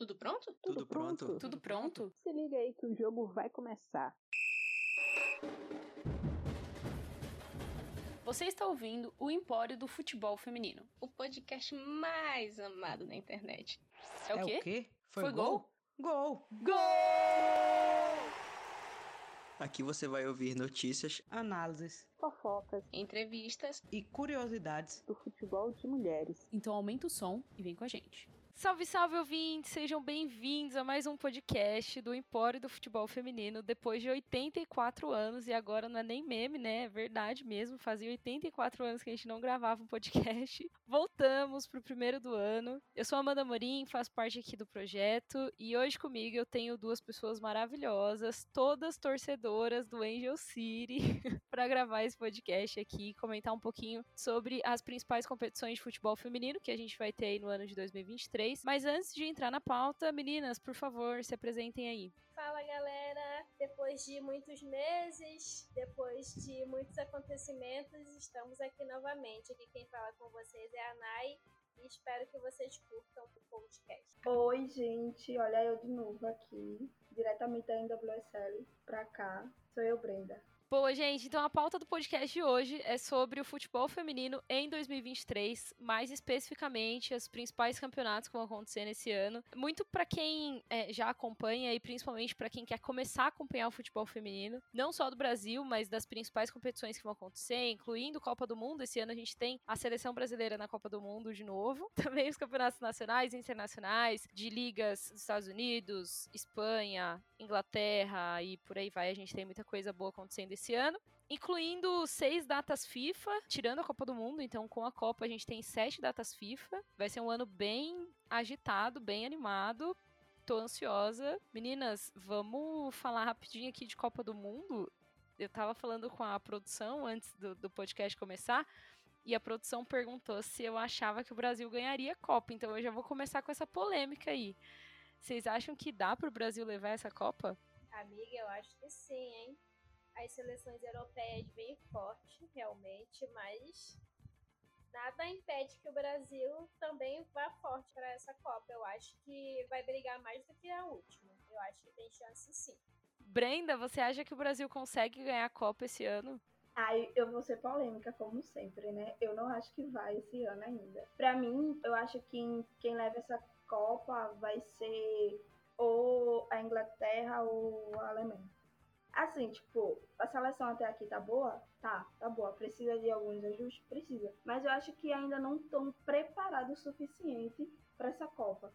Tudo pronto? Tudo pronto? Tudo pronto? Se liga aí que o jogo vai começar. Você está ouvindo o Empório do Futebol Feminino. O podcast mais amado na internet. É o quê? o quê? Foi gol? Gol! Gol! Aqui você vai ouvir notícias, análises Fofocas Entrevistas. e curiosidades. do futebol de mulheres. Então aumenta o som e vem com a gente. Salve, salve, ouvintes! Sejam bem-vindos a mais um podcast do Empório do Futebol Feminino. Depois de 84 anos, e agora não é nem meme, né? É verdade mesmo. Fazia 84 anos que a gente não gravava um podcast. Voltamos pro primeiro do ano. Eu sou Amanda Morim, faço parte aqui do projeto. E hoje comigo eu tenho duas pessoas maravilhosas, todas torcedoras do Angel City, para gravar esse podcast aqui e comentar um pouquinho sobre as principais competições de futebol feminino que a gente vai ter aí no ano de 2023. Mas antes de entrar na pauta, meninas, por favor, se apresentem aí. Fala galera, depois de muitos meses, depois de muitos acontecimentos, estamos aqui novamente. Aqui quem fala com vocês é a Nai e espero que vocês curtam o podcast. Oi, gente, olha eu de novo aqui, diretamente da NWSL pra cá. Sou eu, Brenda. Boa, gente. Então a pauta do podcast de hoje é sobre o futebol feminino em 2023, mais especificamente os principais campeonatos que vão acontecer nesse ano. Muito para quem é, já acompanha e principalmente para quem quer começar a acompanhar o futebol feminino, não só do Brasil, mas das principais competições que vão acontecer, incluindo Copa do Mundo. Esse ano a gente tem a seleção brasileira na Copa do Mundo de novo. Também os campeonatos nacionais e internacionais, de ligas dos Estados Unidos, Espanha, Inglaterra e por aí vai. A gente tem muita coisa boa acontecendo esse ano. Incluindo seis datas FIFA, tirando a Copa do Mundo. Então, com a Copa, a gente tem sete datas FIFA. Vai ser um ano bem agitado, bem animado. Tô ansiosa. Meninas, vamos falar rapidinho aqui de Copa do Mundo. Eu tava falando com a produção antes do, do podcast começar. E a produção perguntou se eu achava que o Brasil ganharia a Copa. Então eu já vou começar com essa polêmica aí. Vocês acham que dá pro Brasil levar essa Copa? Amiga, eu acho que sim, hein? As seleções europeias bem fortes, realmente, mas nada impede que o Brasil também vá forte para essa Copa. Eu acho que vai brigar mais do que a última. Eu acho que tem chance sim. Brenda, você acha que o Brasil consegue ganhar a Copa esse ano? Aí eu vou ser polêmica, como sempre, né? Eu não acho que vai esse ano ainda. Pra mim, eu acho que quem leva essa Copa vai ser ou a Inglaterra ou a Alemanha. Assim, tipo, a seleção até aqui tá boa? Tá, tá boa. Precisa de alguns ajustes? Precisa. Mas eu acho que ainda não estão preparados o suficiente para essa Copa.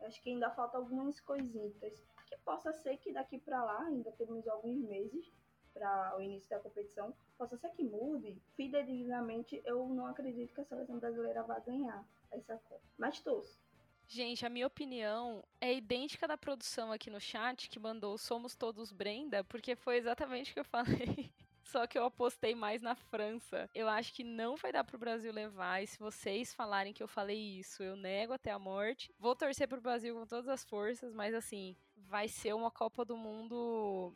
Eu acho que ainda falta algumas coisitas. Que possa ser que daqui para lá, ainda temos alguns meses para o início da competição, possa ser que mude. Fidedignamente, eu não acredito que a seleção brasileira vá ganhar essa Copa. Mas torço. Gente, a minha opinião é idêntica da produção aqui no chat que mandou Somos Todos Brenda, porque foi exatamente o que eu falei. Só que eu apostei mais na França. Eu acho que não vai dar pro Brasil levar. E se vocês falarem que eu falei isso, eu nego até a morte. Vou torcer pro Brasil com todas as forças, mas assim, vai ser uma Copa do Mundo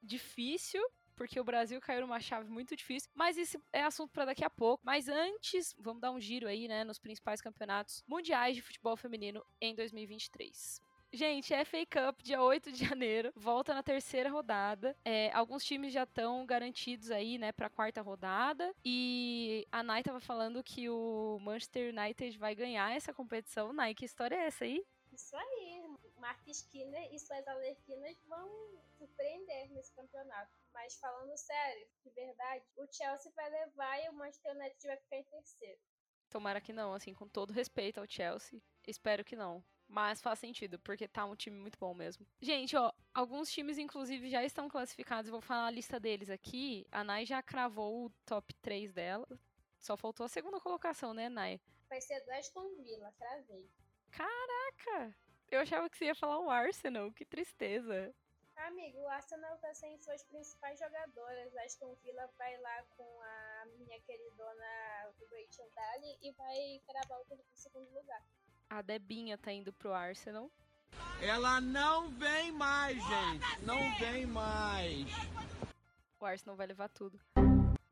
difícil. Porque o Brasil caiu numa chave muito difícil. Mas isso é assunto para daqui a pouco. Mas antes, vamos dar um giro aí, né, nos principais campeonatos mundiais de futebol feminino em 2023. Gente, FA Cup, dia 8 de janeiro, volta na terceira rodada. É, alguns times já estão garantidos aí, né, pra quarta rodada. E a Nai tava falando que o Manchester United vai ganhar essa competição. Nai, que história é essa aí? Isso aí, Mark Skinner e suas alerquinas vão surpreender nesse campeonato. Mas falando sério, de verdade, o Chelsea vai levar e o Manchester United vai ficar em terceiro. Tomara que não, assim, com todo respeito ao Chelsea. Espero que não. Mas faz sentido, porque tá um time muito bom mesmo. Gente, ó, alguns times, inclusive, já estão classificados. Vou falar a lista deles aqui. A Nai já cravou o top 3 dela. Só faltou a segunda colocação, né, Nai? Vai ser Aston Villa, cravei. Caraca! Eu achava que você ia falar o Arsenal, que tristeza. Amigo, o Arsenal tá sem suas principais jogadoras. Aston Villa vai lá com a minha queridona Rachel Daly e vai cravar o segundo lugar. A Debinha tá indo pro Arsenal. Ela não vem mais, gente. Não vem mais. O Arsenal vai levar tudo.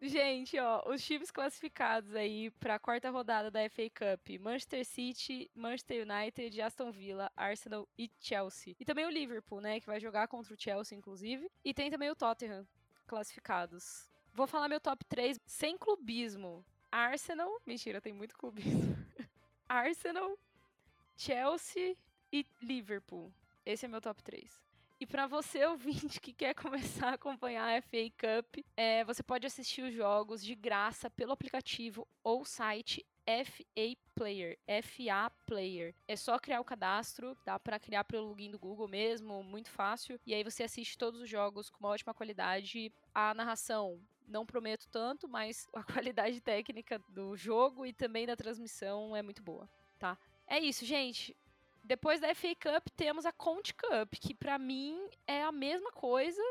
Gente, ó, os times classificados aí pra quarta rodada da FA Cup: Manchester City, Manchester United, Aston Villa, Arsenal e Chelsea. E também o Liverpool, né, que vai jogar contra o Chelsea, inclusive. E tem também o Tottenham classificados. Vou falar meu top 3 sem clubismo. Arsenal, mentira, tem muito clubismo. Arsenal, Chelsea e Liverpool. Esse é meu top 3. E para você, ouvinte, que quer começar a acompanhar a FA Cup, é, você pode assistir os jogos de graça pelo aplicativo ou site FA Player, FA Player. É só criar o cadastro, dá para criar pelo login do Google mesmo, muito fácil. E aí você assiste todos os jogos com uma ótima qualidade. A narração, não prometo tanto, mas a qualidade técnica do jogo e também da transmissão é muito boa, tá? É isso, gente. Depois da FA Cup temos a Conte Cup, que para mim é a mesma coisa,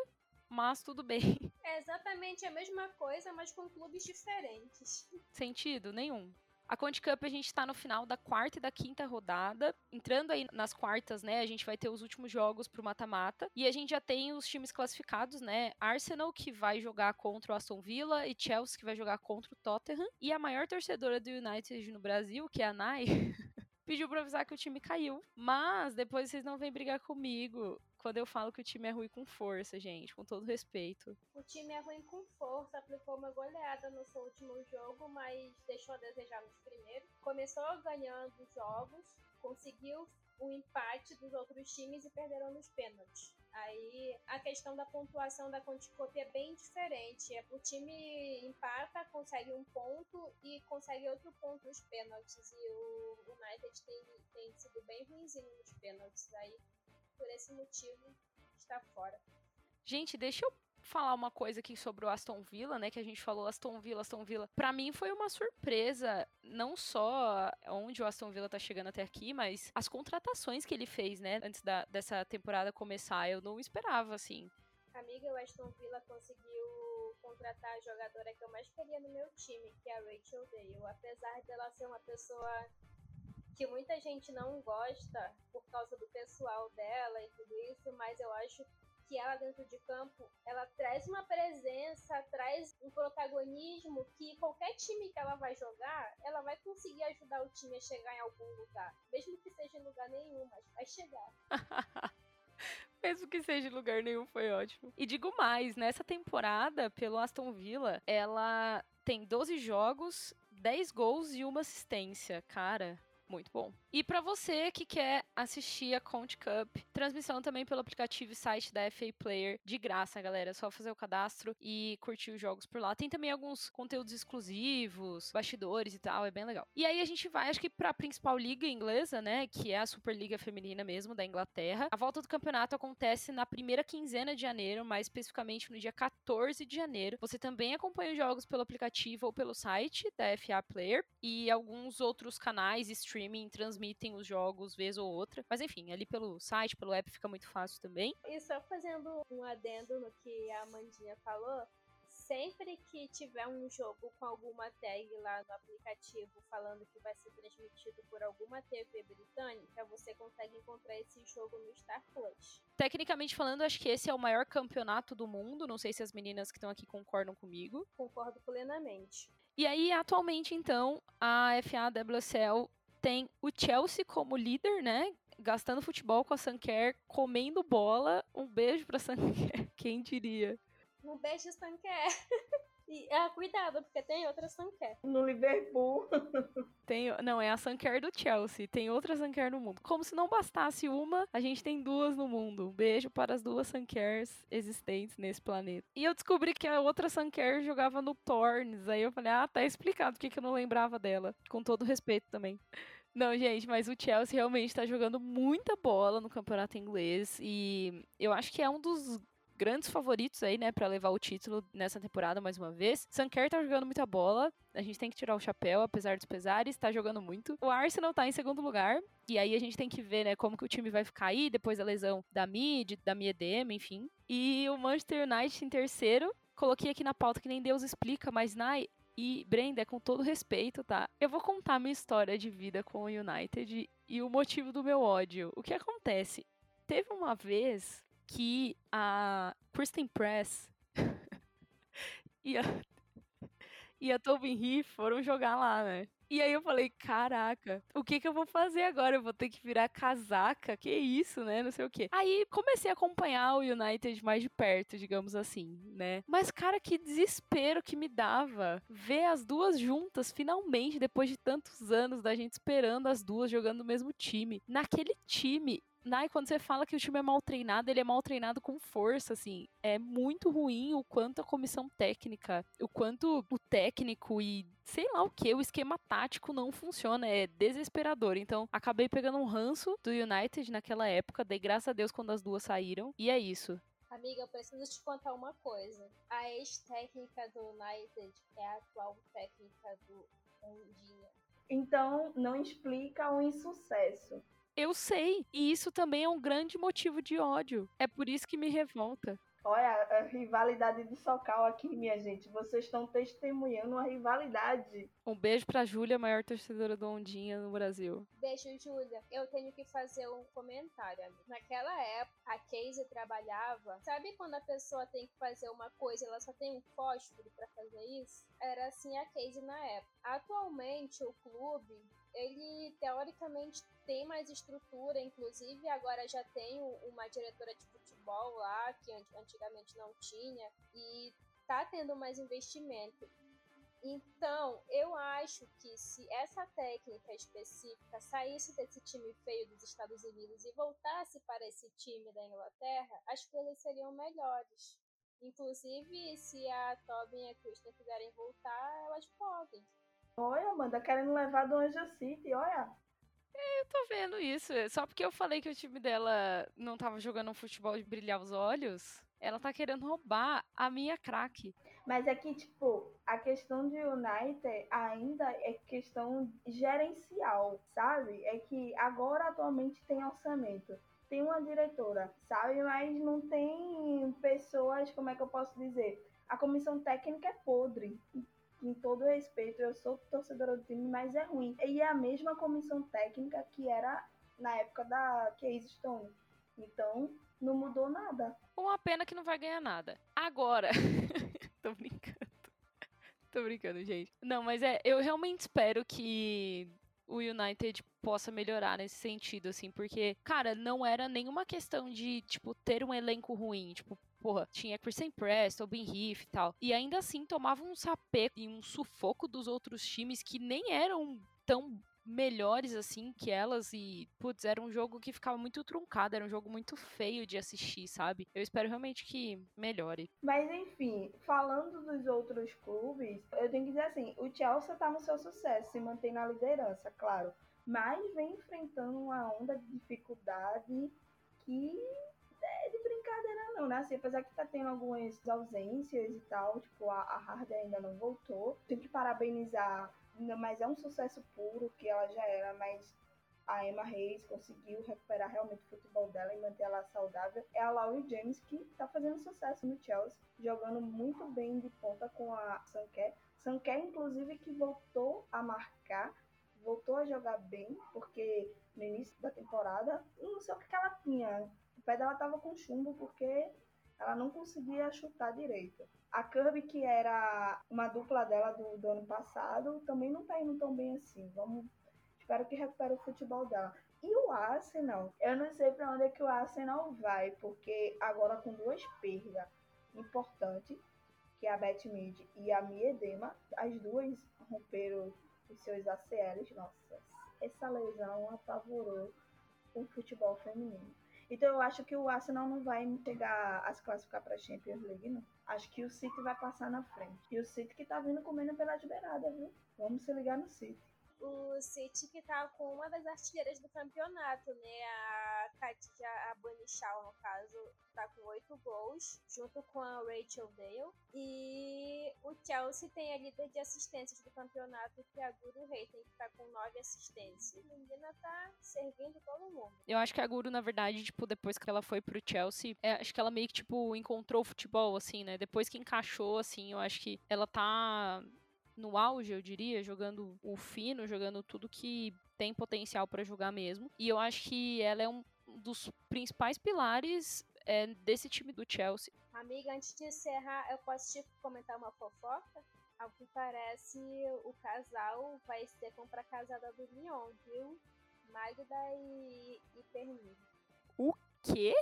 mas tudo bem. É exatamente a mesma coisa, mas com clubes diferentes. Sentido nenhum. A Conte Cup a gente está no final da quarta e da quinta rodada. Entrando aí nas quartas, né, a gente vai ter os últimos jogos pro mata-mata. E a gente já tem os times classificados, né? Arsenal, que vai jogar contra o Aston Villa, e Chelsea, que vai jogar contra o Tottenham. E a maior torcedora do United no Brasil, que é a Nai, pediu pra avisar que o time caiu. Mas depois vocês não vêm brigar comigo quando eu falo que o time é ruim com força, gente, com todo respeito. O time é ruim com força, aplicou uma goleada no seu último jogo, mas deixou a desejar nos primeiros. Começou ganhando jogos, conseguiu o empate dos outros times e perderam nos pênaltis. Aí a questão da pontuação da Conticop é bem diferente. É, o time empata, consegue um ponto e consegue outro ponto nos pênaltis. E o United tem, tem sido bem ruimzinho nos pênaltis. Aí, por esse motivo, está fora. Gente, deixa eu falar uma coisa aqui sobre o Aston Villa, né? Que a gente falou Aston Villa, Aston Villa. Para mim foi uma surpresa, não só onde o Aston Villa tá chegando até aqui, mas as contratações que ele fez, né? Antes da, dessa temporada começar, eu não esperava, assim. Amiga, o Aston Villa conseguiu contratar a jogadora que eu mais queria no meu time, que é a Rachel Dale. Apesar dela ser uma pessoa que muita gente não gosta por causa do pessoal dela e tudo isso, mas eu acho que ela dentro de campo, ela traz uma presença, traz um protagonismo que qualquer time que ela vai jogar, ela vai conseguir ajudar o time a chegar em algum lugar, mesmo que seja em lugar nenhum, mas vai chegar. Mesmo que seja em lugar nenhum, foi ótimo. E digo mais, nessa temporada, pelo Aston Villa, ela tem 12 jogos, 10 gols e uma assistência. Cara, muito bom. E para você que quer assistir a Conte Cup, transmissão também pelo aplicativo e site da FA Player, de graça, galera. É só fazer o cadastro e curtir os jogos por lá. Tem também alguns conteúdos exclusivos, bastidores e tal, é bem legal. E aí a gente vai, acho que pra principal liga inglesa, né, que é a Superliga Feminina mesmo, da Inglaterra. A volta do campeonato acontece na primeira quinzena de janeiro, mais especificamente no dia 14 de janeiro. Você também acompanha os jogos pelo aplicativo ou pelo site da FA Player e alguns outros canais e streaming transmitem os jogos vez ou outra. Mas enfim, ali pelo site, pelo app fica muito fácil também. E só fazendo um adendo no que a Amandinha falou, sempre que tiver um jogo com alguma tag lá no aplicativo falando que vai ser transmitido por alguma TV britânica, você consegue encontrar esse jogo no Star Plus. Tecnicamente falando, acho que esse é o maior campeonato do mundo. Não sei se as meninas que estão aqui concordam comigo. Concordo plenamente. E aí, atualmente, então, a FA WSL tem o Chelsea como líder, né? Gastando futebol com a Sanker, comendo bola. Um beijo pra Sanker, quem diria? Um beijo, Sanker. E, ah, cuidado, porque tem outra Sanker. No Liverpool. Tem, não, é a Sanker do Chelsea. Tem outra Sanker no mundo. Como se não bastasse uma, a gente tem duas no mundo. Um beijo para as duas Sankers existentes nesse planeta. E eu descobri que a outra Sanker jogava no Tornes. Aí eu falei, ah, tá explicado porque que eu não lembrava dela. Com todo respeito também. Não, gente, mas o Chelsea realmente tá jogando muita bola no campeonato inglês. E eu acho que é um dos grandes favoritos aí, né, para levar o título nessa temporada mais uma vez. Sanker tá jogando muita bola, a gente tem que tirar o chapéu, apesar dos pesares, tá jogando muito. O Arsenal tá em segundo lugar, e aí a gente tem que ver, né, como que o time vai ficar aí depois da lesão da Mid, da Miedema, enfim. E o Manchester United em terceiro. Coloquei aqui na pauta que nem Deus explica, mas Nai, e Brenda, com todo respeito, tá? Eu vou contar minha história de vida com o United e o motivo do meu ódio. O que acontece? Teve uma vez que a Kristen Press ia, e a Tobin Heath foram jogar lá, né? E aí eu falei, caraca, o que que eu vou fazer agora? Eu vou ter que virar casaca? Que isso, né? Não sei o quê. Aí comecei a acompanhar o United mais de perto, digamos assim, né? Mas, cara, que desespero que me dava ver as duas juntas, finalmente, depois de tantos anos da gente esperando as duas jogando no mesmo time. Naquele time, Nai, quando você fala que o time é mal treinado, ele é mal treinado com força, assim. É muito ruim o quanto a comissão técnica, o quanto o técnico e sei lá o que, o esquema tático não funciona, é desesperador. Então, acabei pegando um ranço do United naquela época, dei graças a Deus quando as duas saíram, e é isso. Amiga, eu preciso te contar uma coisa. A ex-técnica do United é a atual técnica do Ondinha. Então, não explica o insucesso. Eu sei, e isso também é um grande motivo de ódio. É por isso que me revolta. Olha, a rivalidade de Socal aqui, minha gente. Vocês estão testemunhando uma rivalidade. Um beijo pra Júlia, maior torcedora do Ondinha no Brasil. Beijo, Júlia. Eu tenho que fazer um comentário, amiga. Naquela época, a Casey trabalhava. Sabe quando a pessoa tem que fazer uma coisa e ela só tem um fósforo para fazer isso? Era assim a Casey na época. Atualmente, o clube ele teoricamente tem mais estrutura, inclusive agora já tem uma diretora de futebol lá, que antigamente não tinha, e tá tendo mais investimento. Então, eu acho que se essa técnica específica saísse desse time feio dos Estados Unidos e voltasse para esse time da Inglaterra, as coisas seriam melhores. Inclusive, se a Tobin e a Kristen quiserem voltar, elas podem. Olha, Amanda, querendo levar do Anja City, olha. É, eu tô vendo isso. Só porque eu falei que o time dela não tava jogando um futebol de brilhar os olhos, ela tá querendo roubar a minha craque. Mas é que, tipo, a questão de United ainda é questão gerencial, sabe? É que agora atualmente tem orçamento. Tem uma diretora, sabe? Mas não tem pessoas, como é que eu posso dizer? A comissão técnica é podre com todo respeito, eu sou torcedora do time, mas é ruim. E é a mesma comissão técnica que era na época da Case Stone. Então, não mudou nada. Uma pena que não vai ganhar nada. Agora. Tô brincando. Tô brincando, gente. Não, mas é, eu realmente espero que o United possa melhorar nesse sentido, assim, porque, cara, não era nenhuma questão de, tipo, ter um elenco ruim. Tipo, porra, tinha Kristen Preston, Ben Heath e tal. E ainda assim tomava um sapeco e um sufoco dos outros times que nem eram tão melhores assim que elas e putz, era um jogo que ficava muito truncado, era um jogo muito feio de assistir, sabe? Eu espero realmente que melhore. Mas enfim, falando dos outros clubes, eu tenho que dizer assim, o Chelsea tá no seu sucesso, se mantém na liderança, claro, mas vem enfrentando uma onda de dificuldade que não, né? Assim, apesar que tá tendo algumas ausências e tal, tipo, a, a Harder ainda não voltou. Tem que parabenizar, mas é um sucesso puro que ela já era, mas a Emma Reis conseguiu recuperar realmente o futebol dela e manter ela saudável. É a Laurie James que tá fazendo sucesso no Chelsea, jogando muito bem de ponta com a Sanké. Sanké, inclusive, que voltou a marcar, voltou a jogar bem, porque no início da temporada, não sei o que ela tinha, pé dela tava com chumbo porque ela não conseguia chutar direito. A Kirby, que era uma dupla dela do, do ano passado, também não tá indo tão bem assim. Vamos, espero que recupere o futebol dela. E o Arsenal, eu não sei para onde é que o Arsenal vai, porque agora com duas perdas importantes, que é a Beth Mid e a Miedema, as duas romperam os seus ACLs. Nossa, essa lesão apavorou o futebol feminino. Então eu acho que o Arsenal não vai chegar a se classificar para a Champions League, não. Acho que o City vai passar na frente. E o City que tá vindo comendo pela beirada, viu? Vamos se ligar no City o City que tá com uma das artilheiras do campeonato, né? A Katia Abanichal, no caso, tá com oito gols, junto com a Rachel Dale. E o Chelsea tem a líder de assistências do campeonato, que é a Guru Reiten, que tá com nove assistências. A menina tá servindo todo mundo. Eu acho que a Guru, na verdade, tipo, depois que ela foi pro Chelsea, é, acho que ela meio que, tipo, encontrou o futebol, assim, né? Depois que encaixou, assim, eu acho que ela tá no auge, eu diria, jogando o fino, jogando tudo que tem potencial para jogar mesmo. E eu acho que ela é um dos principais pilares é, desse time do Chelsea. Amiga, antes de encerrar, eu posso te comentar uma fofoca? Ao que parece, o casal vai ser comprar casada do Lyon, viu? Magda e, e Perni. Quê?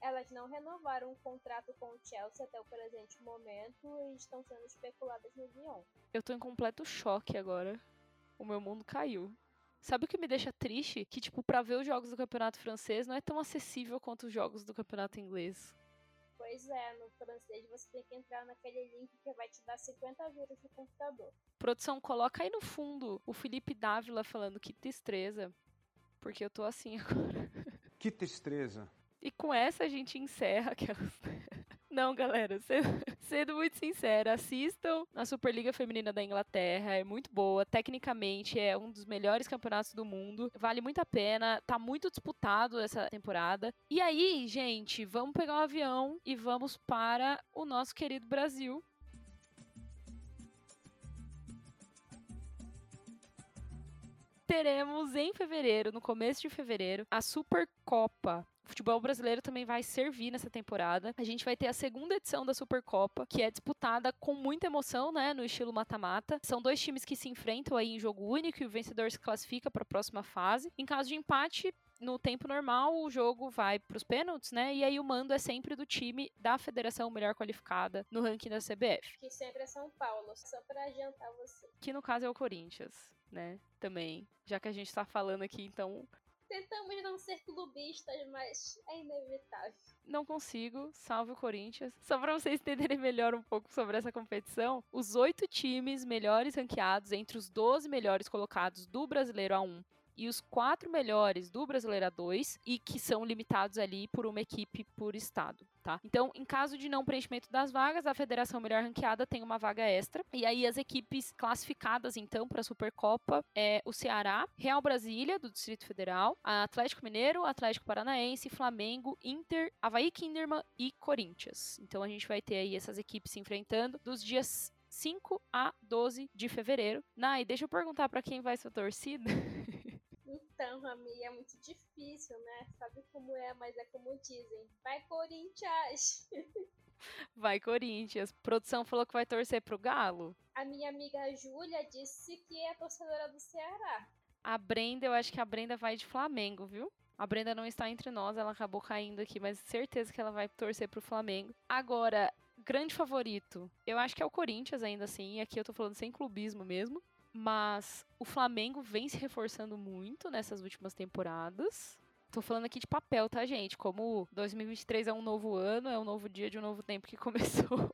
Elas não renovaram o contrato com o Chelsea até o presente momento e estão sendo especuladas no Lyon. Eu tô em completo choque agora. O meu mundo caiu. Sabe o que me deixa triste? Que, tipo, pra ver os jogos do campeonato francês não é tão acessível quanto os jogos do campeonato inglês. Pois é, no francês você tem que entrar naquele link que vai te dar 50 vírus no computador. Produção, coloca aí no fundo o Felipe Dávila falando que tristeza. Porque eu tô assim agora. Que tristeza. E com essa a gente encerra aquelas. Não, galera, sendo, muito sincera, assistam a Superliga Feminina da Inglaterra, é muito boa, tecnicamente é um dos melhores campeonatos do mundo, vale muito a pena, tá muito disputado essa temporada. E aí, gente, vamos pegar um avião e vamos para o nosso querido Brasil. Teremos em fevereiro, no começo de fevereiro, a Supercopa o futebol brasileiro também vai servir nessa temporada. A gente vai ter a segunda edição da Supercopa, que é disputada com muita emoção, né, no estilo mata-mata. São dois times que se enfrentam aí em jogo único e o vencedor se classifica para a próxima fase. Em caso de empate, no tempo normal, o jogo vai para os pênaltis, né? E aí o mando é sempre do time da federação melhor qualificada no ranking da CBF. Que sempre é São Paulo, só para adiantar você. Que no caso é o Corinthians, né? Também. Já que a gente está falando aqui, então Tentamos não ser clubistas, mas é inevitável. Não consigo, salve o Corinthians. Só para vocês entenderem melhor um pouco sobre essa competição, os oito times melhores ranqueados entre os 12 melhores colocados do Brasileiro A1 e os quatro melhores do Brasileiro A2 e que são limitados ali por uma equipe por estado. Tá? Então, em caso de não preenchimento das vagas, a federação melhor ranqueada tem uma vaga extra. E aí as equipes classificadas então para a Supercopa é o Ceará, Real Brasília do Distrito Federal, Atlético Mineiro, Atlético Paranaense, Flamengo, Inter, Havaí Kinderman e Corinthians. Então a gente vai ter aí essas equipes se enfrentando dos dias 5 a 12 de fevereiro. Nai, deixa eu perguntar para quem vai ser torcida. Então, amiga, é muito difícil, né? Sabe como é, mas é como dizem. Vai, Corinthians! Vai, Corinthians. Produção falou que vai torcer pro Galo. A minha amiga Júlia disse que é torcedora do Ceará. A Brenda, eu acho que a Brenda vai de Flamengo, viu? A Brenda não está entre nós, ela acabou caindo aqui, mas certeza que ela vai torcer pro Flamengo. Agora, grande favorito, eu acho que é o Corinthians ainda assim, aqui eu tô falando sem clubismo mesmo. Mas o Flamengo vem se reforçando muito nessas últimas temporadas. Tô falando aqui de papel, tá, gente? Como 2023 é um novo ano, é um novo dia de um novo tempo que começou.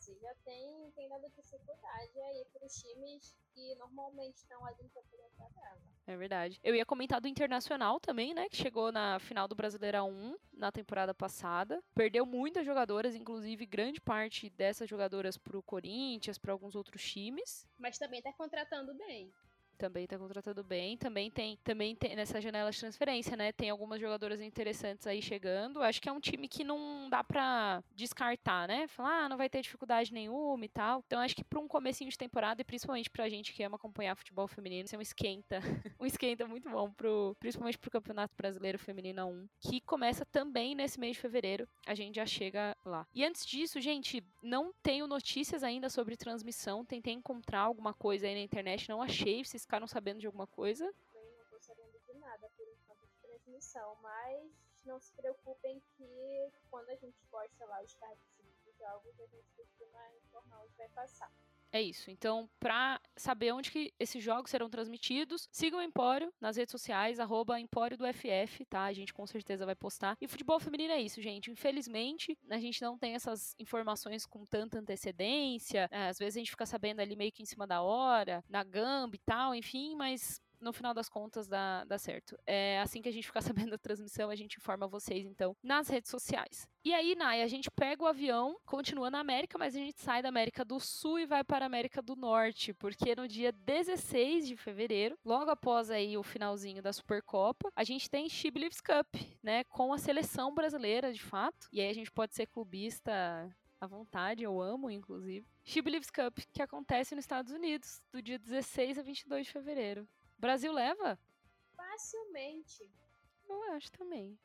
É, o Brasília tem, tem dado dificuldade aí pros times que normalmente estão ali no topo da tabela. É verdade. Eu ia comentar do Internacional também, né? Que chegou na final do Brasileirão 1 na temporada passada. Perdeu muitas jogadoras, inclusive grande parte dessas jogadoras pro Corinthians, para alguns outros times. Mas também tá contratando bem. Também tá contratando bem. Também tem, também tem nessa janela de transferência, né? Tem algumas jogadoras interessantes aí chegando. Acho que é um time que não dá pra descartar, né? Falar, ah, não vai ter dificuldade nenhuma e tal. Então acho que pra um comecinho de temporada, e principalmente pra gente que ama acompanhar futebol feminino, isso é um esquenta. um esquenta muito bom, pro, principalmente pro Campeonato Brasileiro Feminino 1, que começa também nesse mês de fevereiro. A gente já chega lá. E antes disso, gente, não tenho notícias ainda sobre transmissão. Tentei encontrar alguma coisa aí na internet, não achei. Vocês ficaram sabendo de alguma coisa? Também não tô sabendo de nada por enquanto de transmissão, mas não se preocupem que quando a gente posta lá os cards dos jogos, a gente costuma informar. É isso. Então, pra saber onde que esses jogos serão transmitidos, sigam o Empório nas redes sociais, arroba Empório do FF, tá? A gente com certeza vai postar. E futebol feminino é isso, gente. Infelizmente, a gente não tem essas informações com tanta antecedência. É, às vezes a gente fica sabendo ali meio que em cima da hora, na gamba e tal, enfim, mas no final das contas dá, dá certo. É assim que a gente ficar sabendo da transmissão, a gente informa vocês, então, nas redes sociais. E aí, Nai, a gente pega o avião, continua na América, mas a gente sai da América do Sul e vai para a América do Norte, porque no dia 16 de fevereiro, logo após aí o finalzinho da Supercopa, a gente tem She Cup, né, com a seleção brasileira, de fato. E aí a gente pode ser clubista à vontade, eu amo, inclusive. She Believes Cup, que acontece nos Estados Unidos, do dia 16 a 22 de fevereiro. Brasil leva? Facilmente Eu acho também.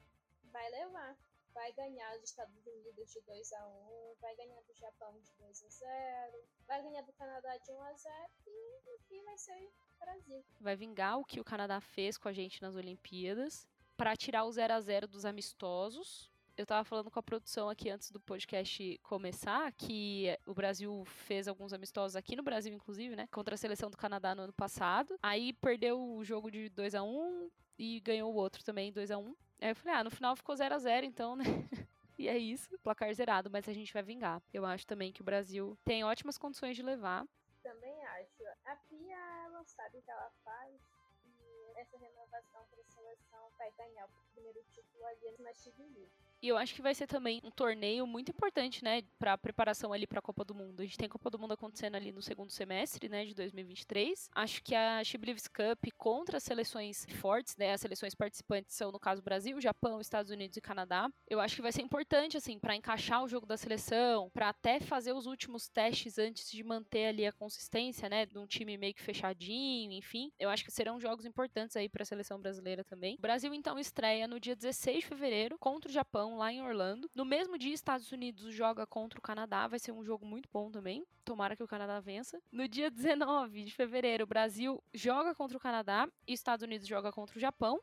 vai levar. vai ganhar dos Estados Unidos de 2 a 1 vai ganhar do Japão de 2 a 0 vai ganhar do Canadá de 1 a 0 e no fim vai ser Brasil. Vai vingar o que o Canadá fez com a gente nas Olimpíadas para tirar o 0 a 0 dos amistosos. Eu tava falando com a produção aqui antes do podcast começar que o Brasil fez alguns amistosos aqui no Brasil, inclusive, né? Contra a seleção do Canadá no ano passado. Aí perdeu o jogo de 2 a 1 e ganhou o outro também 2 a 1 Aí eu falei, ah, no final ficou 0 a 0 então, né? E é isso, placar zerado, mas a gente vai vingar. Eu acho também que o Brasil tem ótimas condições de levar. Também acho. A Pia, ela sabe o que ela faz. E essa renovação para a seleção vai ganhar o primeiro título ali na Chile. E eu acho que vai ser também um torneio muito importante, né, para preparação ali para a Copa do Mundo. A gente tem a Copa do Mundo acontecendo ali no segundo semestre, né, de 2023. Acho que a Chiblivs Cup contra as seleções fortes, né, as seleções participantes são no caso Brasil, Japão, Estados Unidos e Canadá. Eu acho que vai ser importante assim para encaixar o jogo da seleção, para até fazer os últimos testes antes de manter ali a consistência, né, de um time meio que fechadinho, enfim. Eu acho que serão jogos importantes aí para a seleção brasileira também. O Brasil então estreia no dia 16 de fevereiro contra o Japão lá em Orlando. No mesmo dia, Estados Unidos joga contra o Canadá, vai ser um jogo muito bom também. Tomara que o Canadá vença. No dia 19 de fevereiro, o Brasil joga contra o Canadá e Estados Unidos joga contra o Japão.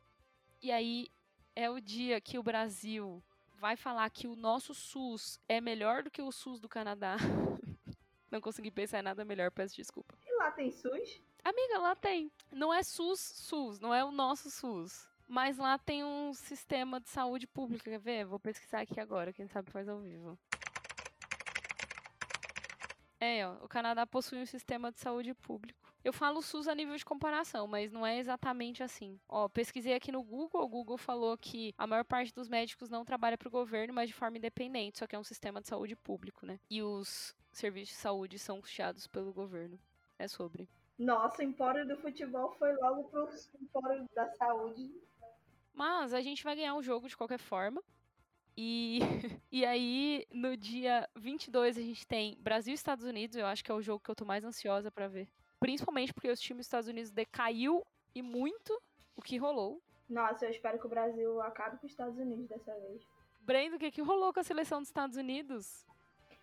E aí é o dia que o Brasil vai falar que o nosso SUS é melhor do que o SUS do Canadá. Não consegui pensar em nada melhor, peço desculpa. E lá tem SUS? Amiga, lá tem. Não é SUS, SUS, não é o nosso SUS. Mas lá tem um sistema de saúde pública, quer ver? Vou pesquisar aqui agora, quem sabe faz ao vivo. É, ó, o Canadá possui um sistema de saúde público. Eu falo SUS a nível de comparação, mas não é exatamente assim. Ó, pesquisei aqui no Google, o Google falou que a maior parte dos médicos não trabalha para o governo, mas de forma independente, só que é um sistema de saúde público, né? E os serviços de saúde são custeados pelo governo. É sobre. Nossa, o Empório do Futebol foi logo pro Empório da Saúde. Mas a gente vai ganhar o jogo de qualquer forma. E, e aí, no dia 22, a gente tem Brasil e Estados Unidos. Eu acho que é o jogo que eu tô mais ansiosa para ver. Principalmente porque os times dos Estados Unidos decaiu e muito o que rolou. Nossa, eu espero que o Brasil acabe com os Estados Unidos dessa vez. Brendo, o que, que rolou com a seleção dos Estados Unidos?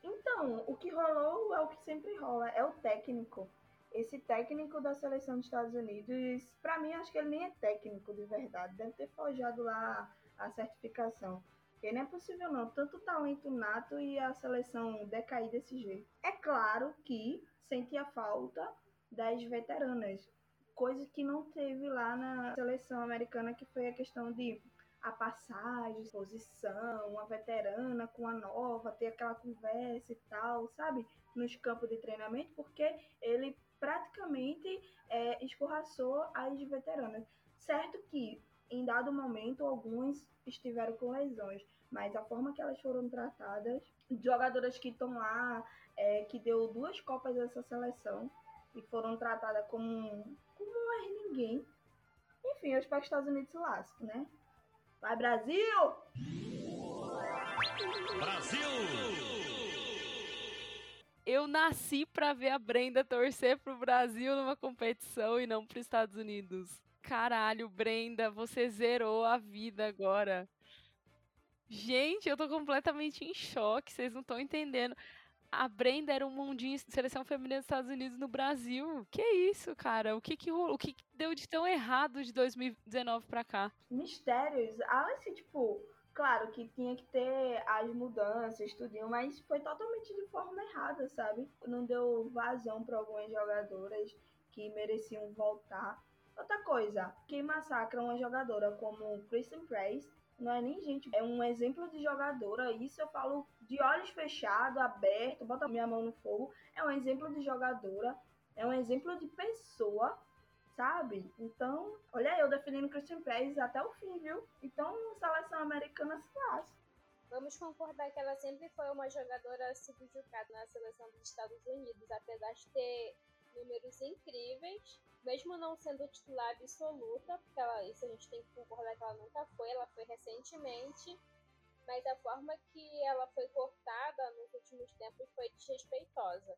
Então, o que rolou é o que sempre rola, é o técnico esse técnico da seleção dos Estados Unidos, para mim, acho que ele nem é técnico de verdade. Deve ter forjado lá a certificação. Porque não é possível não, tanto talento nato e a seleção decair desse jeito. É claro que sentia falta das veteranas, coisa que não teve lá na seleção americana, que foi a questão de a passagem, posição, uma veterana com a nova, ter aquela conversa e tal, sabe? Nos campos de treinamento, porque ele praticamente é, escorraçou as veteranas. Certo que, em dado momento, alguns estiveram com lesões, mas a forma que elas foram tratadas, jogadoras que estão lá, é, que deu duas copas dessa seleção e foram tratadas como, como é ninguém. Enfim, eu espero que os Estados Unidos se lasquem, né? Vai, Brasil! Brasil! Eu nasci para ver a Brenda torcer pro Brasil numa competição e não pros Estados Unidos. Caralho, Brenda, você zerou a vida agora. Gente, eu tô completamente em choque, vocês não estão entendendo. A Brenda era um mundinho de seleção feminina dos Estados Unidos no Brasil. Que isso, cara? O que que, o que deu de tão errado de 2019 pra cá? Mistérios. Ah, assim, tipo, Claro que tinha que ter as mudanças, tudinho, mas foi totalmente de forma errada, sabe? Não deu vazão para algumas jogadoras que mereciam voltar. Outra coisa, quem massacra uma jogadora como Kristen Price não é nem gente, é um exemplo de jogadora. Isso eu falo de olhos fechados, aberto, bota minha mão no fogo. É um exemplo de jogadora, é um exemplo de pessoa sabe? Então, olha eu defendendo Christian Pérez até o fim, viu? Então, seleção americana se lasca. Vamos concordar que ela sempre foi uma jogadora subjugada na seleção dos Estados Unidos, apesar de ter números incríveis, mesmo não sendo titular absoluta, porque ela, isso a gente tem que concordar que ela nunca foi, ela foi recentemente, mas a forma que ela foi cortada nos últimos tempos foi desrespeitosa.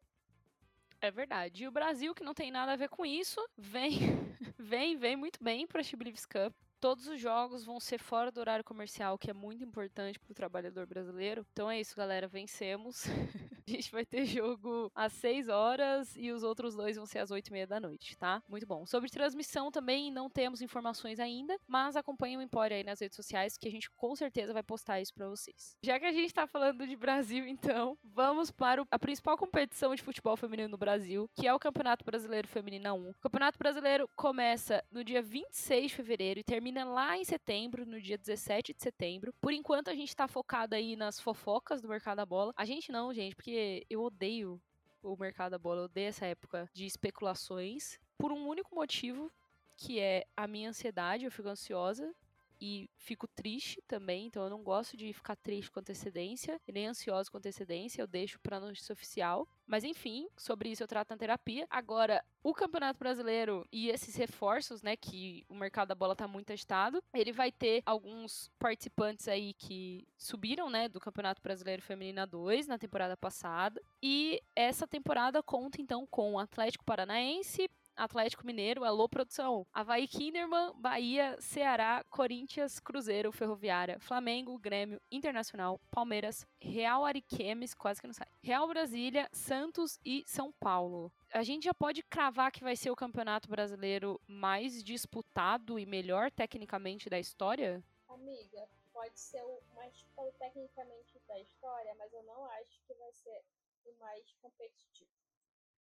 É verdade. E o Brasil, que não tem nada a ver com isso, vem, vem, vem muito bem para a Chiblivs Cup. Todos os jogos vão ser fora do horário comercial, que é muito importante pro trabalhador brasileiro. Então é isso, galera. Vencemos. gente vai ter jogo às 6 horas e os outros dois vão ser às 8 e meia da noite, tá? Muito bom. Sobre transmissão também não temos informações ainda, mas acompanhem o Empório aí nas redes sociais que a gente com certeza vai postar isso para vocês. Já que a gente tá falando de Brasil, então, vamos para a principal competição de futebol feminino no Brasil, que é o Campeonato Brasileiro Feminina 1. O Campeonato Brasileiro começa no dia 26 de fevereiro e termina lá em setembro, no dia 17 de setembro. Por enquanto a gente tá focado aí nas fofocas do mercado da bola. A gente não, gente, porque eu odeio o mercado da bola, eu odeio essa época de especulações por um único motivo, que é a minha ansiedade, eu fico ansiosa e fico triste também, então eu não gosto de ficar triste com antecedência nem ansiosa com antecedência, eu deixo para notícia oficial. Mas enfim, sobre isso eu trato na terapia. Agora, o Campeonato Brasileiro e esses reforços, né, que o mercado da bola tá muito agitado, ele vai ter alguns participantes aí que subiram, né, do Campeonato Brasileiro Feminina 2 na temporada passada. E essa temporada conta então com o Atlético Paranaense, Atlético Mineiro, alô produção, Havaí Kinderman, Bahia, Ceará, Corinthians, Cruzeiro, Ferroviária, Flamengo, Grêmio, Internacional, Palmeiras, Real Ariquemes, quase que não sai, Real Brasília, Santos e São Paulo. A gente já pode cravar que vai ser o campeonato brasileiro mais disputado e melhor tecnicamente da história? Amiga, pode ser o mais disputado tecnicamente da história, mas eu não acho que vai ser o mais competitivo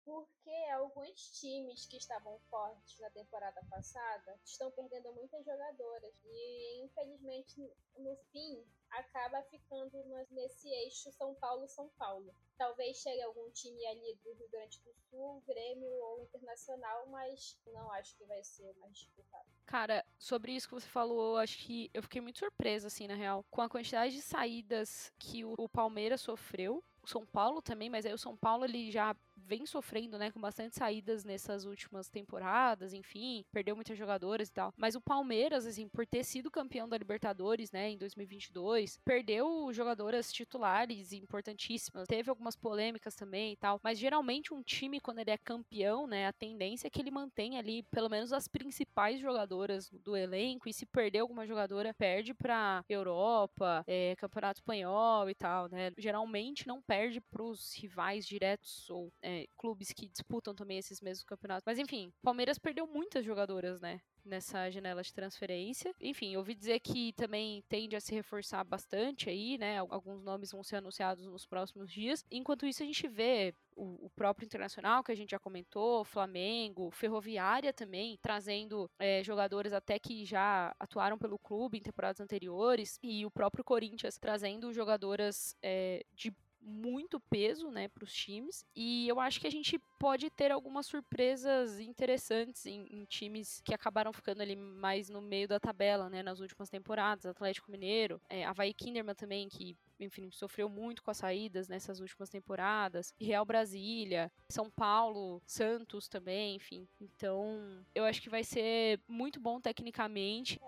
porque alguns times que estavam fortes na temporada passada estão perdendo muitas jogadoras e infelizmente no fim acaba ficando nesse eixo São Paulo-São Paulo. Talvez chegue algum time ali do Rio Grande do Sul, Grêmio ou Internacional, mas não acho que vai ser mais disputado. Cara, sobre isso que você falou, acho que eu fiquei muito surpresa, assim, na real, com a quantidade de saídas que o, Palmeiras sofreu. O São Paulo também, mas aí o São Paulo ele já vem sofrendo, né, com bastante saídas nessas últimas temporadas, enfim, perdeu muitas jogadoras e tal. Mas o Palmeiras, assim, por ter sido campeão da Libertadores, né, em 2022, perdeu jogadoras titulares importantíssimas. Teve algumas polêmicas também e tal, mas geralmente um time quando ele é campeão, né, a tendência é que ele mantém ali pelo menos as principais jogadoras do elenco e se perder alguma jogadora, perde para Europa, é, Campeonato Espanhol e tal, né? Geralmente não perde para os rivais diretos ou é, clubes que disputam também esses mesmos campeonatos. Mas enfim, Palmeiras perdeu muitas jogadoras, né? Nessa janela de transferência. Enfim, ouvi dizer que também tende a se reforçar bastante aí, né? Alguns nomes vão ser anunciados nos próximos dias. Enquanto isso, a gente vê o, próprio Internacional, que a gente já comentou, Flamengo, Ferroviária também, trazendo é, jogadores até que já atuaram pelo clube em temporadas anteriores, e o próprio Corinthians trazendo jogadoras é, de muito peso, né, para os times. E eu acho que a gente pode ter algumas surpresas interessantes em, em, times que acabaram ficando ali mais no meio da tabela, né, nas últimas temporadas. Atlético Mineiro, é, Havaí Kinderman também, que enfim, sofreu muito com as saídas nessas últimas temporadas. Real Brasília, São Paulo, Santos também, enfim. Então, eu acho que vai ser muito bom tecnicamente.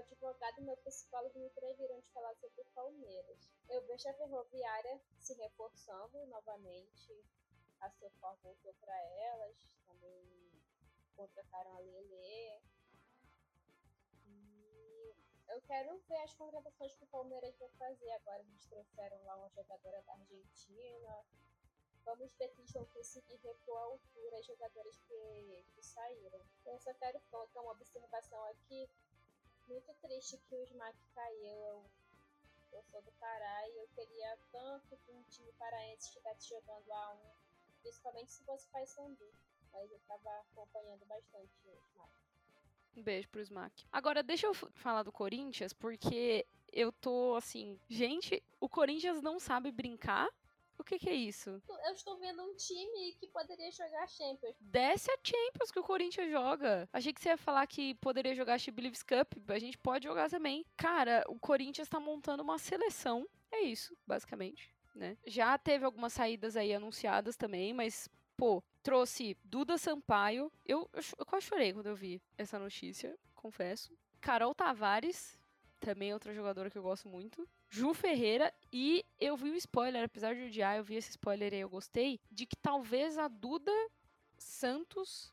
Advogado e meu psicólogo me proibiram de falar sobre Palmeiras. Eu vejo a Ferroviária se reforçando novamente. A Sofor voltou para elas, também contrataram a Lele. Eu quero ver as contratações que o Palmeiras vai fazer agora. Eles trouxeram lá uma jogadora da Argentina. Vamos ver se eles vão conseguir repor a altura as jogadoras que, que saíram. Eu só quero colocar uma observação aqui. Muito triste que o Smack caiu. Eu eu sou do Pará e eu queria tanto que um time paraense estivesse jogando A1, principalmente se fosse Paysandu. Mas eu estava acompanhando bastante o Smack. Um beijo pro Smack. Agora, deixa eu falar do Corinthians, porque eu tô assim. Gente, o Corinthians não sabe brincar o que, que, é isso? Eu estou vendo um time que poderia jogar Champions. Desce a Champions que o Corinthians joga. Achei que você ia falar que poderia jogar She Believes Cup. A gente pode jogar também. Cara, o Corinthians está montando uma seleção. É isso, basicamente. Né? Já teve algumas saídas aí anunciadas também, mas, pô, trouxe Duda Sampaio. Eu, eu, eu quase chorei quando eu vi essa notícia, confesso. Carol Tavares, também outra jogadora que eu gosto muito. Ju Ferreira e eu vi o spoiler, apesar de odiar, eu vi esse spoiler e eu gostei, de que talvez a Duda Santos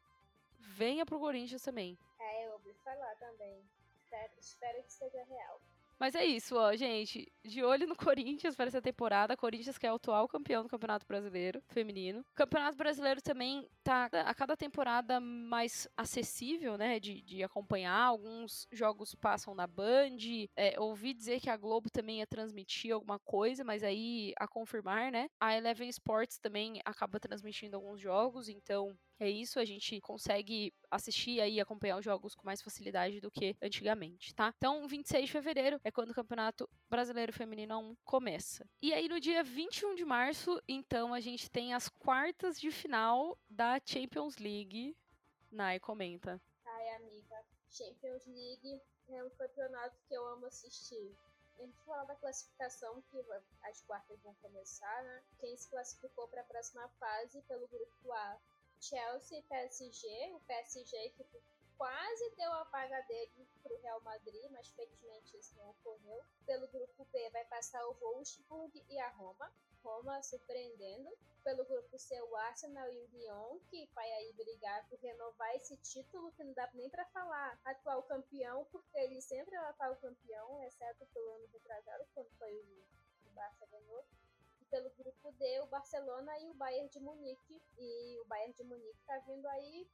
venha pro Corinthians também. É, eu ouvi falar também. espero, espero que seja real. Mas é isso, ó, gente. De olho no Corinthians para essa temporada. Corinthians que é o atual campeão do Campeonato Brasileiro feminino. O Campeonato Brasileiro também tá a cada temporada mais acessível, né? De, de acompanhar. Alguns jogos passam na Band. É, ouvi dizer que a Globo também ia transmitir alguma coisa, mas aí a confirmar, né? A Eleven Sports também acaba transmitindo alguns jogos, então é isso, a gente consegue assistir e acompanhar os jogos com mais facilidade do que antigamente, tá? Então, 26 de fevereiro é quando o Campeonato Brasileiro Feminino 1 começa. E aí, no dia 21 de março, então, a gente tem as quartas de final da Champions League. Nai, comenta. Ai, amiga, Champions League é um campeonato que eu amo assistir. A gente fala da classificação, que as quartas vão começar, né? Quem se classificou para a próxima fase pelo grupo A Chelsea e PSG. O PSG que quase deu a vaga dele para o Real Madrid, mas felizmente isso não ocorreu. Pelo grupo B vai passar o Wolfsburg e a Roma. Roma surpreendendo. Pelo grupo C, o Arsenal e o Lyon, que vai aí brigar por renovar esse título, que não dá nem para falar atual campeão, porque ele sempre é o atual campeão, exceto pelo ano retrasado, quando foi o, o Barça ganhou pelo grupo D, o Barcelona e o Bayern de Munique. E o Bayern de Munique tá vindo aí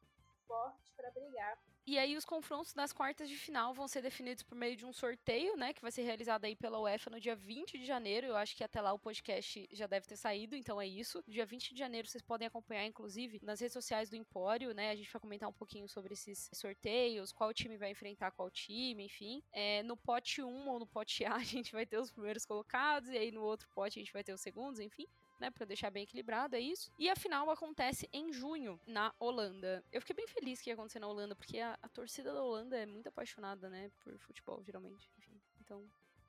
forte para brigar. E aí os confrontos das quartas de final vão ser definidos por meio de um sorteio, né, que vai ser realizado aí pela UEFA no dia 20 de janeiro. Eu acho que até lá o podcast já deve ter saído, então é isso. Dia 20 de janeiro vocês podem acompanhar inclusive nas redes sociais do Empório, né? A gente vai comentar um pouquinho sobre esses sorteios, qual time vai enfrentar qual time, enfim. É, no pote 1 ou no pote A a gente vai ter os primeiros colocados e aí no outro pote a gente vai ter os segundos, enfim né, para deixar bem equilibrado, é isso. E a final acontece em junho na Holanda. Eu fiquei bem feliz que ia acontecer na Holanda, porque a, a torcida da Holanda é muito apaixonada, né, por futebol, geralmente. Enfim, então.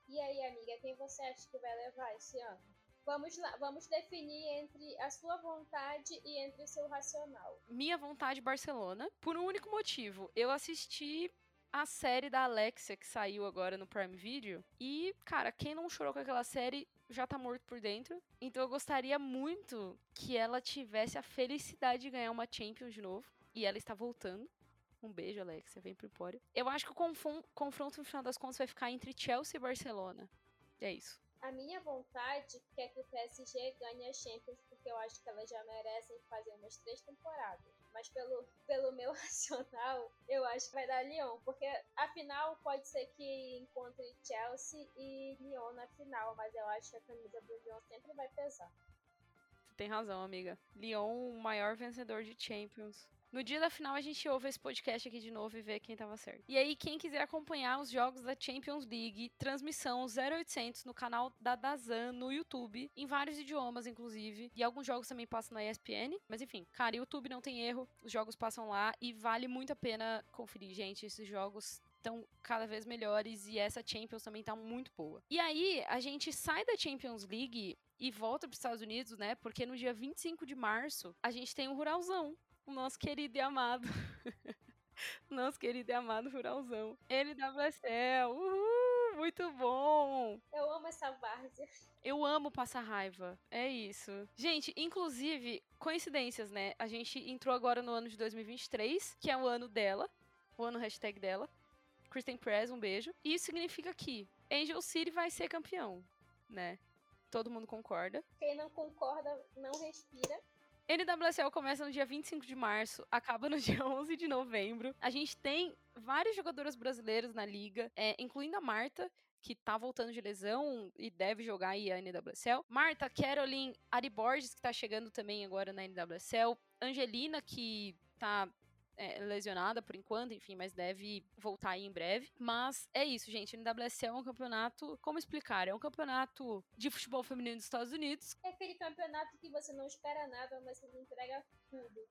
E aí, amiga, quem você acha que vai levar esse ano? Vamos lá, vamos definir entre a sua vontade e entre o seu racional. Minha vontade Barcelona, por um único motivo. Eu assisti a série da Alexia que saiu agora no Prime Video e, cara, quem não chorou com aquela série já tá morto por dentro. Então eu gostaria muito que ela tivesse a felicidade de ganhar uma Champions de novo. E ela está voltando. Um beijo, Alexia. Vem pro Empório. Eu acho que o confronto, no final das contas, vai ficar entre Chelsea e Barcelona. É isso. A minha vontade é que o PSG ganhe a Champions, porque eu acho que elas já merecem fazer umas três temporadas mas pelo, pelo meu racional, eu acho que vai dar Lyon, porque afinal pode ser que encontre Chelsea e Lyon na final, mas eu acho que a camisa do Lyon sempre vai pesar. Tem razão, amiga. Lyon, o maior vencedor de Champions. No dia da final, a gente ouve esse podcast aqui de novo e vê quem tava certo. E aí, quem quiser acompanhar os jogos da Champions League, transmissão 0800 no canal da Dazan no YouTube, em vários idiomas, inclusive. E alguns jogos também passam na ESPN. Mas enfim, cara, YouTube não tem erro, os jogos passam lá e vale muito a pena conferir, gente. Esses jogos estão cada vez melhores e essa Champions também tá muito boa. E aí, a gente sai da Champions League e volta para os Estados Unidos, né? Porque no dia 25 de março a gente tem o Ruralzão, o nosso querido e amado. nosso querido e amado Ruralzão. NWSL, uhul, muito bom! Eu amo essa várzea. Eu amo passar raiva, é isso. Gente, inclusive, coincidências, né? A gente entrou agora no ano de 2023, que é o ano dela, o ano hashtag dela. Kristen Press, um beijo. E isso significa que Angel City vai ser campeão, né? Todo mundo concorda. Quem não concorda, não respira. NWSL começa no dia 25 de março, acaba no dia 11 de novembro. A gente tem vários jogadores brasileiros na liga, é, incluindo a Marta, que tá voltando de lesão e deve jogar aí a NWSL. Marta, Caroline, Ari Borges, que tá chegando também agora na NWSL. Angelina, que tá é, lesionada por enquanto, enfim, mas deve voltar aí em breve. Mas é isso, gente. O NWSL é um campeonato, como explicar? É um campeonato de futebol feminino dos Estados Unidos. É aquele campeonato que você não espera nada, mas você entrega tudo.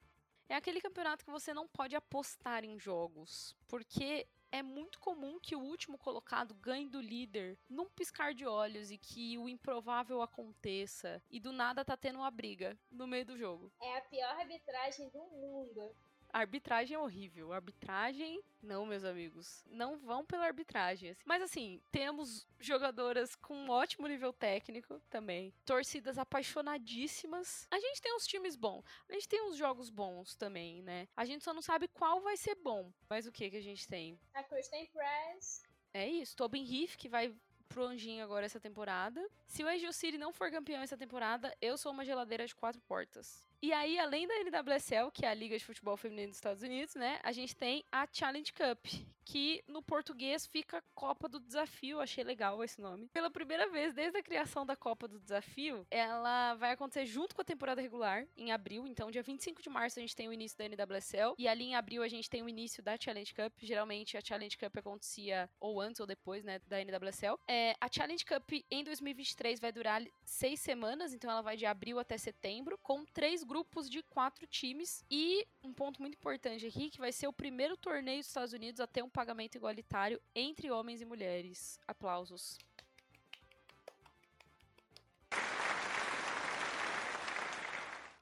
É aquele campeonato que você não pode apostar em jogos, porque é muito comum que o último colocado ganhe do líder num piscar de olhos e que o improvável aconteça e do nada tá tendo uma briga no meio do jogo. É a pior arbitragem do mundo. Arbitragem é horrível. Arbitragem, não, meus amigos. Não vão pela arbitragem. Assim. Mas assim, temos jogadoras com um ótimo nível técnico também. Torcidas apaixonadíssimas. A gente tem uns times bons. A gente tem uns jogos bons também, né? A gente só não sabe qual vai ser bom. Mas o que que a gente tem? A Kristen Press. É isso. Tobin Heath, que vai pro Anjinho agora essa temporada. Se o Angel City não for campeão essa temporada, eu sou uma geladeira de quatro portas. E aí, além da NWSL, que é a Liga de Futebol Feminino dos Estados Unidos, né? A gente tem a Challenge Cup, que no português fica Copa do Desafio. Achei legal esse nome. Pela primeira vez desde a criação da Copa do Desafio, ela vai acontecer junto com a temporada regular, em abril. Então, dia 25 de março, a gente tem o início da NWSL. E ali em abril, a gente tem o início da Challenge Cup. Geralmente, a Challenge Cup acontecia ou antes ou depois, né? Da NWSL. É, a Challenge Cup em 2023 vai durar seis semanas. Então, ela vai de abril até setembro, com três grupos grupos de quatro times. E um ponto muito importante aqui, que vai ser o primeiro torneio dos Estados Unidos a ter um pagamento igualitário entre homens e mulheres. Aplausos.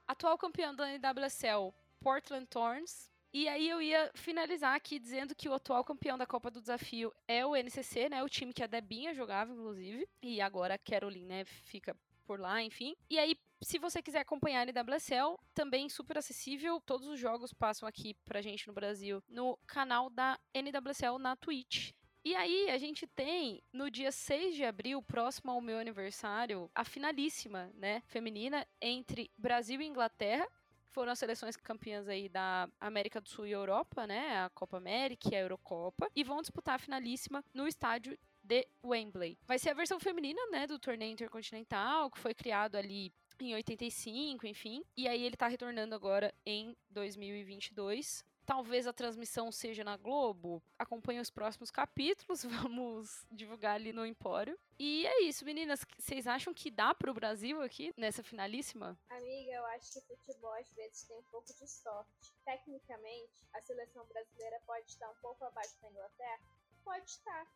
Atual campeão da NWSL, Portland Thorns, e aí eu ia finalizar aqui dizendo que o atual campeão da Copa do Desafio é o NCC, né? O time que a Debinha jogava, inclusive. E agora a Caroline, né, fica por lá, enfim. E aí, se você quiser acompanhar a NWSL, também super acessível. Todos os jogos passam aqui pra gente no Brasil no canal da NWSL na Twitch. E aí, a gente tem, no dia 6 de abril, próximo ao meu aniversário, a finalíssima, né, feminina, entre Brasil e Inglaterra. Foram as seleções campeãs aí da América do Sul e Europa, né, a Copa América e a Eurocopa, e vão disputar a finalíssima no estádio de Wembley. Vai ser a versão feminina, né, do torneio intercontinental, que foi criado ali em 85, enfim. E aí ele tá retornando agora em 2022. Talvez a transmissão seja na Globo. Acompanhe os próximos capítulos, vamos divulgar ali no Empório. E é isso, meninas. Vocês acham que dá pro Brasil aqui nessa finalíssima? Amiga, eu acho que futebol às vezes tem um pouco de sorte. Tecnicamente, a seleção brasileira pode estar um pouco abaixo da Inglaterra? Pode estar.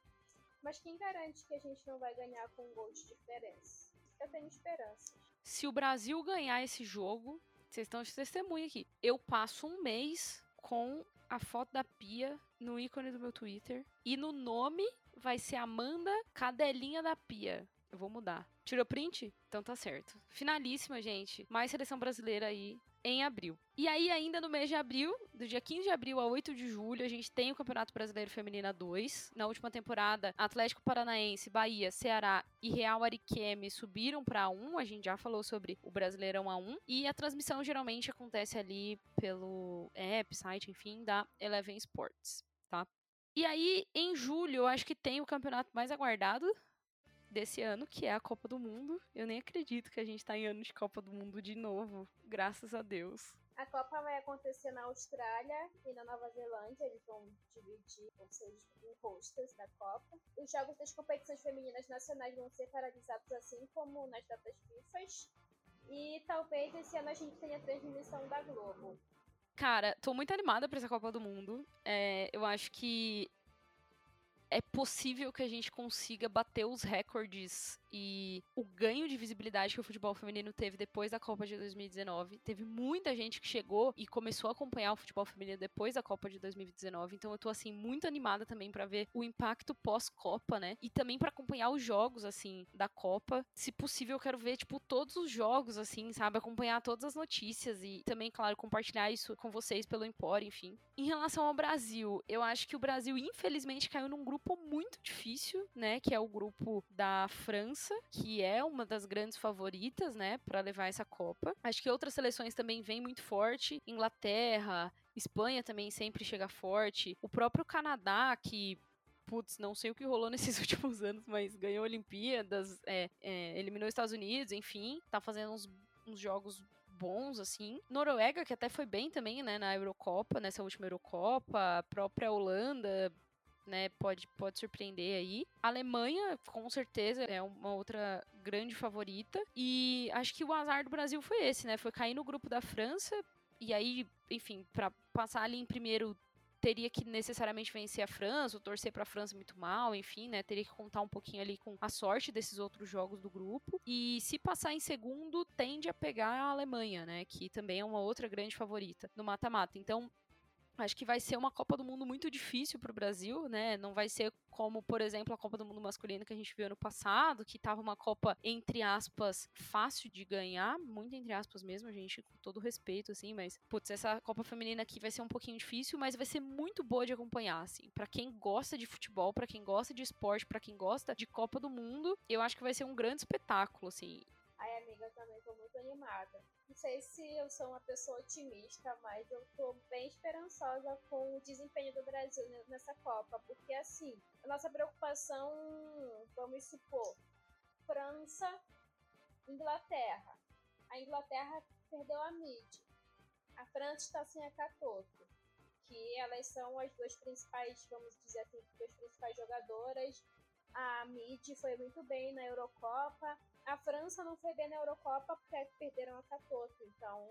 Mas quem garante que a gente não vai ganhar com um gol de diferença? Eu tenho esperanças. Se o Brasil ganhar esse jogo, vocês estão de testemunha aqui. Eu passo um mês com a foto da Pia no ícone do meu Twitter. E no nome vai ser Amanda Cadelinha da Pia. Eu vou mudar. Tirou print? Então tá certo. Finalíssima, gente. Mais seleção brasileira aí em abril. E aí, ainda no mês de abril, do dia 15 de abril a 8 de julho, a gente tem o Campeonato Brasileiro Feminina 2. Na última temporada, Atlético Paranaense, Bahia, Ceará e Real Ariqueme subiram para 1. A gente já falou sobre o Brasileirão A1. E a transmissão geralmente acontece ali pelo app, site, enfim, da Eleven Sports, tá? E aí, em julho, eu acho que tem o campeonato mais aguardado desse ano, que é a Copa do Mundo. Eu nem acredito que a gente tá em ano de Copa do Mundo de novo, graças a Deus. A Copa vai acontecer na Austrália e na Nova Zelândia. Eles vão dividir ou seja, em hostas da Copa. Os jogos das competições femininas nacionais vão ser paralisados assim como nas datas FIFA. E talvez esse ano a gente tenha transmissão da Globo. Cara, tô muito animada pra essa Copa do Mundo. É, eu acho que é possível que a gente consiga bater os recordes e o ganho de visibilidade que o futebol feminino teve depois da Copa de 2019. Teve muita gente que chegou e começou a acompanhar o futebol feminino depois da Copa de 2019. Então eu tô assim muito animada também para ver o impacto pós-Copa, né? E também para acompanhar os jogos assim da Copa. Se possível, eu quero ver tipo todos os jogos assim, sabe, acompanhar todas as notícias e também, claro, compartilhar isso com vocês pelo Empório, enfim. Em relação ao Brasil, eu acho que o Brasil infelizmente caiu num grupo muito difícil, né, que é o grupo da França França, que é uma das grandes favoritas, né, para levar essa Copa. Acho que outras seleções também vêm muito forte. Inglaterra, Espanha também sempre chega forte. O próprio Canadá, que putz, não sei o que rolou nesses últimos anos, mas ganhou Olimpíadas, é, é, eliminou os Estados Unidos, enfim, tá fazendo uns, uns jogos bons, assim. Noruega, que até foi bem também, né, na Eurocopa, nessa última Eurocopa. A própria Holanda né, pode, pode surpreender aí. A Alemanha, com certeza, é uma outra grande favorita. E acho que o azar do Brasil foi esse, né? Foi cair no grupo da França. E aí, enfim, para passar ali em primeiro teria que necessariamente vencer a França, ou torcer para a França muito mal, enfim, né? Teria que contar um pouquinho ali com a sorte desses outros jogos do grupo. E se passar em segundo, tende a pegar a Alemanha, né? Que também é uma outra grande favorita no mata-mata. Então, Acho que vai ser uma Copa do Mundo muito difícil para o Brasil, né? Não vai ser como, por exemplo, a Copa do Mundo masculino que a gente viu ano passado, que tava uma Copa, entre aspas, fácil de ganhar, muito entre aspas mesmo, gente, com todo respeito, assim, mas, putz, essa Copa feminina aqui vai ser um pouquinho difícil, mas vai ser muito boa de acompanhar, assim. Para quem gosta de futebol, para quem gosta de esporte, para quem gosta de Copa do Mundo, eu acho que vai ser um grande espetáculo, assim. Ai, amiga, eu também tô muito animada. Não sei se eu sou uma pessoa otimista, mas eu tô bem esperançosa com o desempenho do Brasil nessa Copa, porque assim, a nossa preocupação, vamos supor, França, Inglaterra. A Inglaterra perdeu a Mid. A França está sem a Catoto, que elas são as duas principais, vamos dizer assim, duas principais jogadoras. A Mid foi muito bem na Eurocopa a França não foi bem na Eurocopa porque perderam a Catoto. Então,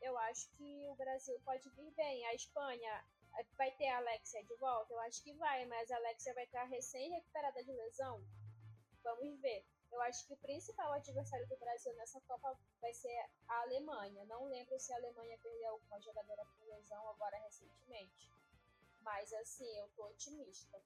eu acho que o Brasil pode vir bem. A Espanha eh, vai ter a Alexia de volta? Eu acho que vai, mas a Alexia vai estar recém-recuperada de lesão. Vamos ver. Eu acho que o principal adversário do Brasil nessa Copa vai ser a Alemanha. Não lembro se a Alemanha perdeu alguma jogadora por lesão agora recentemente. Mas assim, eu tô otimista.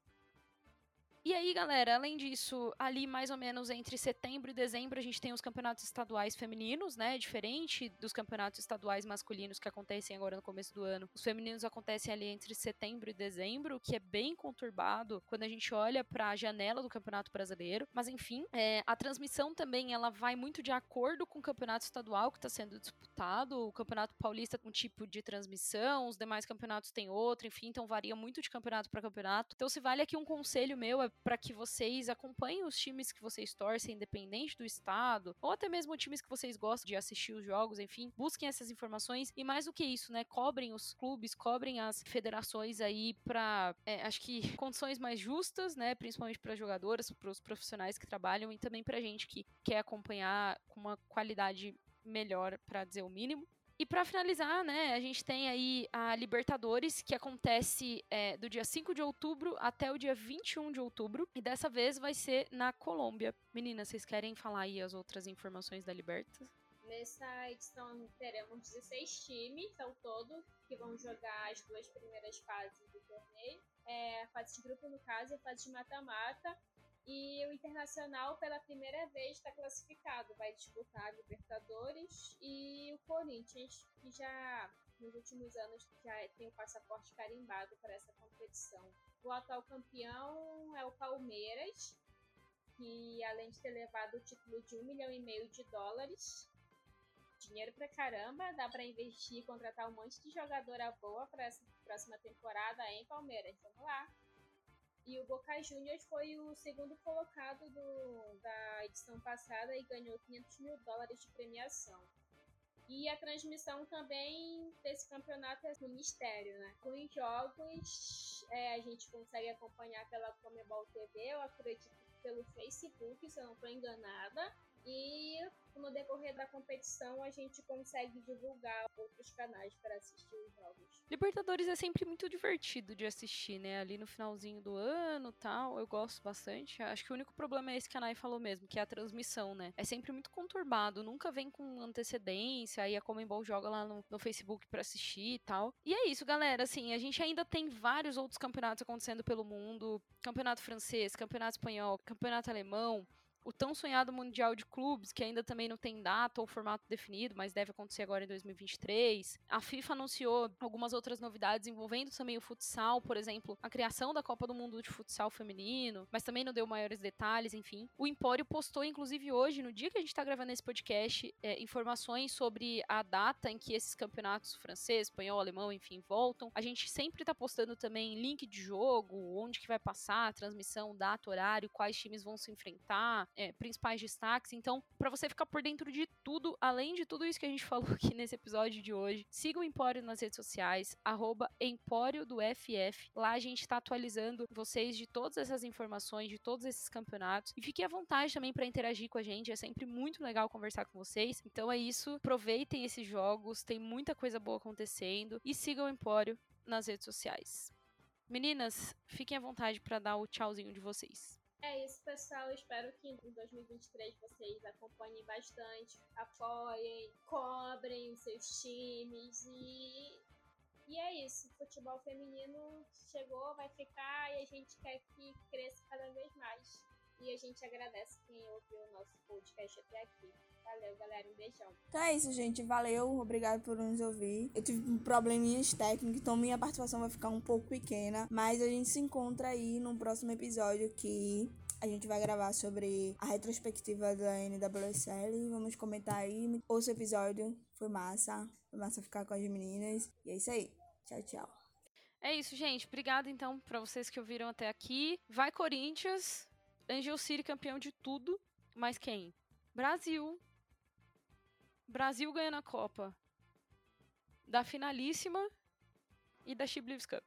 E aí, galera, além disso, ali mais ou menos entre setembro e dezembro, a gente tem os campeonatos estaduais femininos, né? Diferente dos campeonatos estaduais masculinos que acontecem agora no começo do ano. Os femininos acontecem ali entre setembro e dezembro, que é bem conturbado quando a gente olha para a janela do Campeonato Brasileiro. Mas enfim, é, a transmissão também ela vai muito de acordo com o campeonato estadual que está sendo disputado. O Campeonato Paulista com um tipo de transmissão, os demais campeonatos têm outro, enfim, então varia muito de campeonato para campeonato. Então, se vale aqui um conselho meu é para que vocês acompanhem os times que vocês torcem, independente do estado, ou até mesmo times que vocês gostam de assistir os jogos, enfim, busquem essas informações e mais do que isso, né, cobrem os clubes, cobrem as federações aí para, é, acho que condições mais justas, né, principalmente para jogadoras, para os profissionais que trabalham e também para gente que quer acompanhar com uma qualidade melhor, para dizer o mínimo. E para finalizar, né, a gente tem aí a Libertadores, que acontece é, do dia 5 de outubro até o dia 21 de outubro. E dessa vez vai ser na Colômbia. Meninas, vocês querem falar aí as outras informações da Libertas? Nessa edição teremos 16 times ao todo que vão jogar as duas primeiras fases do torneio. É, a fase de grupo, no caso, e a fase de mata-mata. E o Internacional, pela primeira vez, está classificado. Vai disputar a Libertadores e o Corinthians, que já nos últimos anos já tem o passaporte carimbado para essa competição. O atual campeão é o Palmeiras, que além de ter levado o título de um milhão e meio de dólares, dinheiro pra caramba, dá para investir e contratar um monte de jogadora boa para essa próxima temporada em Palmeiras. Vamos lá. E o Boca Juniors foi o segundo colocado do, da edição passada e ganhou 500 mil dólares de premiação. E a transmissão também desse campeonato é no mistério, né? Com os jogos, é, a gente consegue acompanhar pela Comebol TV, eu acredito pelo Facebook, se eu não estou enganada. E no decorrer da competição a gente consegue divulgar outros canais para assistir os jogos. Libertadores é sempre muito divertido de assistir, né? Ali no finalzinho do ano tal, eu gosto bastante. Acho que o único problema é esse que a Nai falou mesmo, que é a transmissão, né? É sempre muito conturbado, nunca vem com antecedência, aí a Comembol joga lá no, no Facebook para assistir e tal. E é isso, galera, assim, a gente ainda tem vários outros campeonatos acontecendo pelo mundo, campeonato francês, campeonato espanhol, campeonato alemão, o tão sonhado Mundial de Clubes, que ainda também não tem data ou formato definido, mas deve acontecer agora em 2023. A FIFA anunciou algumas outras novidades envolvendo também o futsal, por exemplo, a criação da Copa do Mundo de Futsal Feminino, mas também não deu maiores detalhes, enfim. O Empório postou, inclusive hoje, no dia que a gente está gravando esse podcast, é, informações sobre a data em que esses campeonatos francês, espanhol, alemão, enfim, voltam. A gente sempre está postando também link de jogo, onde que vai passar, transmissão, data, horário, quais times vão se enfrentar é, principais destaques. Então, para você ficar por dentro de tudo, além de tudo isso que a gente falou aqui nesse episódio de hoje, siga o Empório nas redes sociais, arroba Empório do FF. Lá a gente está atualizando vocês de todas essas informações, de todos esses campeonatos. E fiquem à vontade também para interagir com a gente, é sempre muito legal conversar com vocês. Então é isso, aproveitem esses jogos, tem muita coisa boa acontecendo e sigam o Empório nas redes sociais. Meninas, fiquem à vontade para dar o tchauzinho de vocês. É isso, pessoal. Espero que em 2023 vocês acompanhem bastante, apoiem, cobrem os seus times e, E é isso, o futebol feminino chegou, vai ficar e a gente quer que cresça cada vez mais. E a gente agradece quem ouviu o nosso podcast até aqui. Valeu, galera. Um beijão. Então é isso, gente. Valeu. Obrigado por nos ouvir. Eu tive probleminhas técnicos, então minha participação vai ficar um pouco pequena. Mas a gente se encontra aí no próximo episódio que a gente vai gravar sobre a retrospectiva da NWSL. Vamos comentar aí. Ouça o episódio. Foi massa. Foi massa ficar com as meninas. E é isso aí. Tchau, tchau. É isso, gente. Obrigada, então, pra vocês que ouviram até aqui. Vai, Corinthians! Angel City campeão de tudo. Mas quem? Brasil. Brasil ganhando a Copa. Da finalíssima e da She Believes Cup.